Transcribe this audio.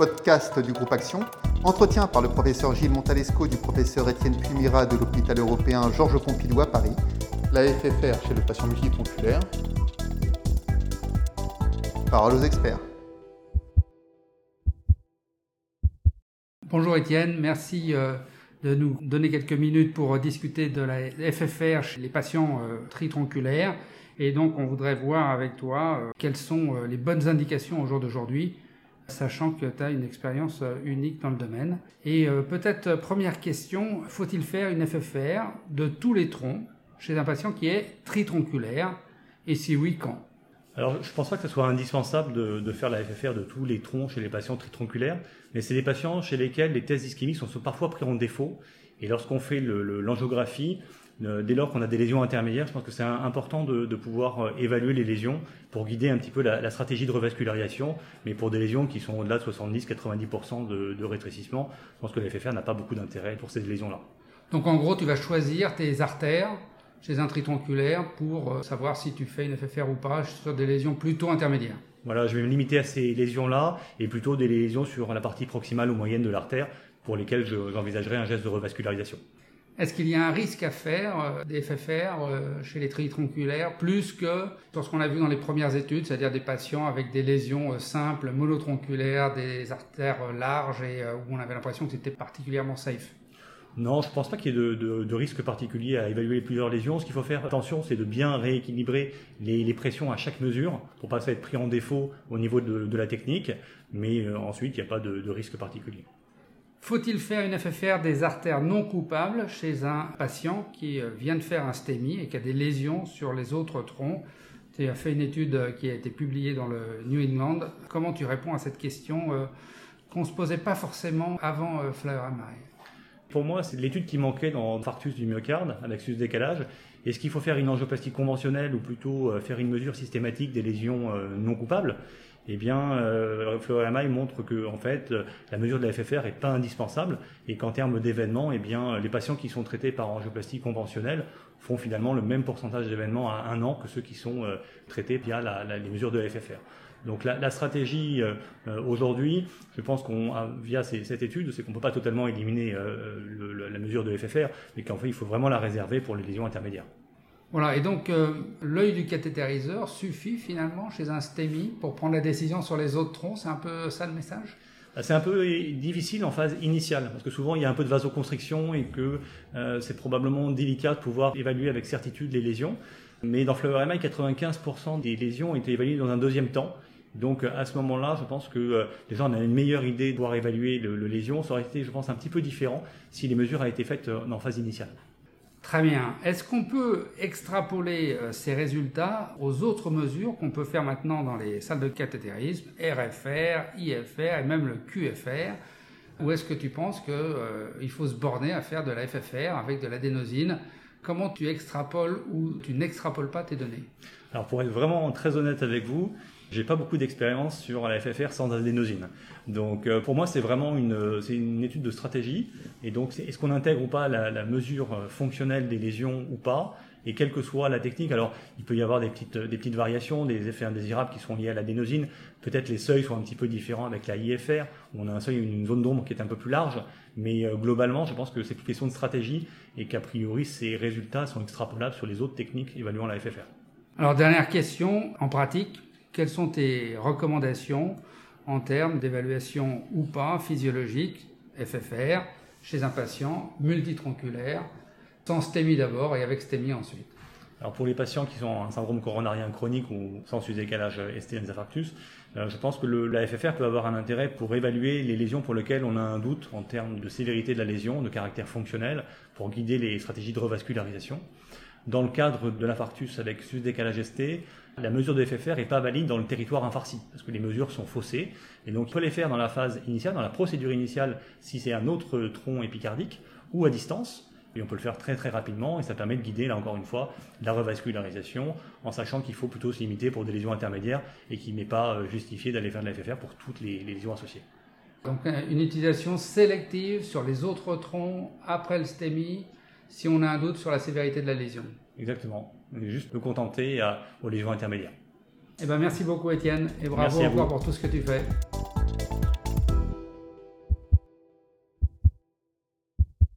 podcast du groupe Action. Entretien par le professeur Gilles Montalesco du professeur Étienne Pumira de l'hôpital européen Georges Pompidou à Paris. La FFR chez le patient multitronculaire. Parole aux experts. Bonjour Étienne, merci euh, de nous donner quelques minutes pour discuter de la FFR chez les patients euh, tritronculaires. Et donc, on voudrait voir avec toi euh, quelles sont les bonnes indications au jour d'aujourd'hui, sachant que tu as une expérience unique dans le domaine. Et peut-être première question, faut-il faire une FFR de tous les troncs chez un patient qui est tritronculaire? Et si oui, quand? Alors, je ne pense pas que ce soit indispensable de, faire la FFR de tous les troncs chez les patients tritronculaires, mais c'est des patients chez lesquels les tests ischémiques sont, parfois pris en défaut. Et lorsqu'on fait l'angiographie, euh, dès lors qu'on a des lésions intermédiaires, je pense que c'est important de, pouvoir euh, évaluer les lésions pour guider un petit peu la, stratégie de revascularisation. Mais pour des lésions qui sont au-delà de 70-90% de, de rétrécissement, je pense que la FFR n'a pas beaucoup d'intérêt pour ces lésions-là. Donc en gros, tu vas choisir tes artères chez un tritronculaire pour euh, savoir si tu fais une FFR ou pas sur des lésions plutôt intermédiaires. Voilà, je vais me limiter à ces lésions-là et plutôt des lésions sur la partie proximale ou moyenne de l'artère pour lesquelles j'envisagerai un geste de revascularisation. Est-ce qu'il y a un risque à faire euh, des FFR euh, chez les tritronculaires plus que sur ce qu'on a vu dans les premières études, c'est-à-dire des patients avec des lésions simples, monotronculaires, des artères larges et où on avait l'impression que c'était particulièrement safe? Non, je ne pense pas qu'il y ait de, risque particulier à évaluer plusieurs lésions. Ce qu'il faut faire attention, c'est de bien rééquilibrer les, pressions à chaque mesure pour pas être pris en défaut au niveau de, la technique. Mais euh, ensuite, il n'y a pas de, risque particulier. Faut-il faire une FFR des artères non coupables chez un patient qui euh, vient de faire un STEMI et qui a des lésions sur les autres troncs? Tu as fait une étude euh, qui a été publiée dans le New England. Comment tu réponds à cette question qu'on ne se posait pas forcément avant Flower pour moi, c'est l'étude qui manquait dans l'infarctus du myocarde avec sus décalage. Est-ce qu'il faut faire une angioplastie conventionnelle ou plutôt euh, faire une mesure systématique des lésions euh, non coupables? Eh bien, euh, montre que en fait, la mesure de la FFR n'est pas indispensable et qu'en termes d'événements, eh bien, les patients qui sont traités par angioplastie conventionnelle font finalement le même pourcentage d'événements à un an que ceux qui sont euh, traités via les mesures de la FFR. Donc la, stratégie euh, euh, aujourd'hui, je pense qu'on via cette étude, c'est qu'on ne peut pas totalement éliminer la mesure de FFR, mais qu'en fait il faut vraiment la réserver pour les lésions intermédiaires. Voilà, et donc l'œil du cathétériseur suffit finalement chez un STEMI pour prendre la décision sur les autres troncs, c'est un peu ça le message? Bah, c'est un peu difficile en phase initiale, parce que souvent il y a un peu de vasoconstriction et que c'est probablement délicat de pouvoir évaluer avec certitude les lésions. Mais dans Flower MI, 95% des lésions ont été évaluées dans un deuxième temps. Donc à ce moment-là, je pense que euh, déjà on a une meilleure idée de pouvoir évaluer le, lésion. Ça aurait été, je pense, un petit peu différent si les mesures avaient été faites euh, en phase initiale. Très bien. Est-ce qu'on peut extrapoler euh, ces résultats aux autres mesures qu'on peut faire maintenant dans les salles de cathétérisme, RFR, IFR et même le QFR Ou est-ce que tu penses qu'il faut se borner à faire de la FFR avec de l'adénosine? Comment tu extrapoles ou tu n'extrapoles pas tes données? Alors pour être vraiment très honnête avec vous, j'ai pas beaucoup d'expérience sur la FFR sans adénosine. Donc euh, pour moi, c'est vraiment une, c'est une étude de stratégie. Et donc, est-ce qu'on intègre ou pas la, mesure euh, fonctionnelle des lésions ou pas? Et quelle que soit la technique, alors il peut y avoir des petites, des petites variations, des effets indésirables qui sont liés à l'adénosine. Peut-être les seuils sont un petit peu différents avec la IFR, où on a un seuil, une zone d'ombre qui est un peu plus large. Mais euh, globalement, je pense que c'est une question de stratégie et qu'a priori, ces résultats sont extrapolables sur les autres techniques évaluant la FFR. Alors, dernière question, en pratique, quelles sont tes recommandations en termes d'évaluation ou pas physiologique, FFR, chez un patient multitronculaire, sans STEMI d'abord et avec STEMI ensuite? Alors pour les patients qui ont un syndrome coronarien chronique ou sans décalage ST infarctus, euh, je pense que la FFR peut avoir un intérêt pour évaluer les lésions pour lesquelles on a un doute en termes de sévérité de la lésion, de caractère fonctionnel, pour guider les stratégies de revascularisation. Dans le cadre de l'infarctus avec sus-décalage ST, la mesure de FFR n'est pas valide dans le territoire infarci, parce que les mesures sont faussées. Et donc, on peut les faire dans la phase initiale, dans la procédure initiale, si c'est un autre tronc épicardique, ou à distance. Et on peut le faire très très rapidement et ça permet de guider, là encore une fois, la revascularisation en sachant qu'il faut plutôt se limiter pour des lésions intermédiaires et qu'il n'est pas euh, justifié d'aller faire de la FFR pour toutes les, lésions associées. Donc une utilisation sélective sur les autres troncs après le STEMI si on a un doute sur la sévérité de la lésion. Exactement. On est juste me contenter aux lésions intermédiaires. Eh ben, merci beaucoup Étienne et bravo encore pour tout ce que tu fais.